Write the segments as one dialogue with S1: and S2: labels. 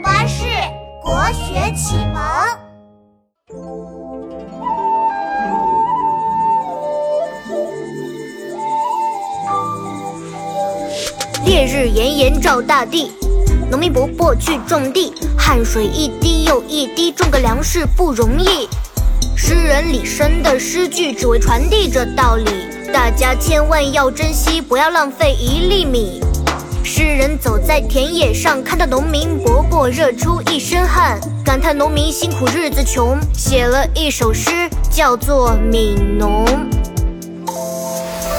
S1: 巴士国学启蒙。
S2: 烈日炎炎照大地，农民伯伯去种地，汗水一滴又一滴，种个粮食不容易。诗人李绅的诗句只为传递这道理，大家千万要珍惜，不要浪费一粒米。在田野上，看到农民伯伯热出一身汗，感叹农民辛苦日子穷，写了一首诗，叫做《悯农》。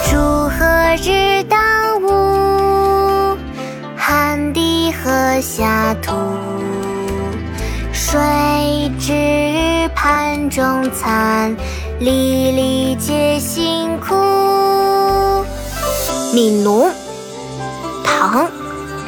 S3: 锄禾日当午，汗滴禾下土。谁知盘中餐，粒粒皆辛苦。
S2: 《悯农》·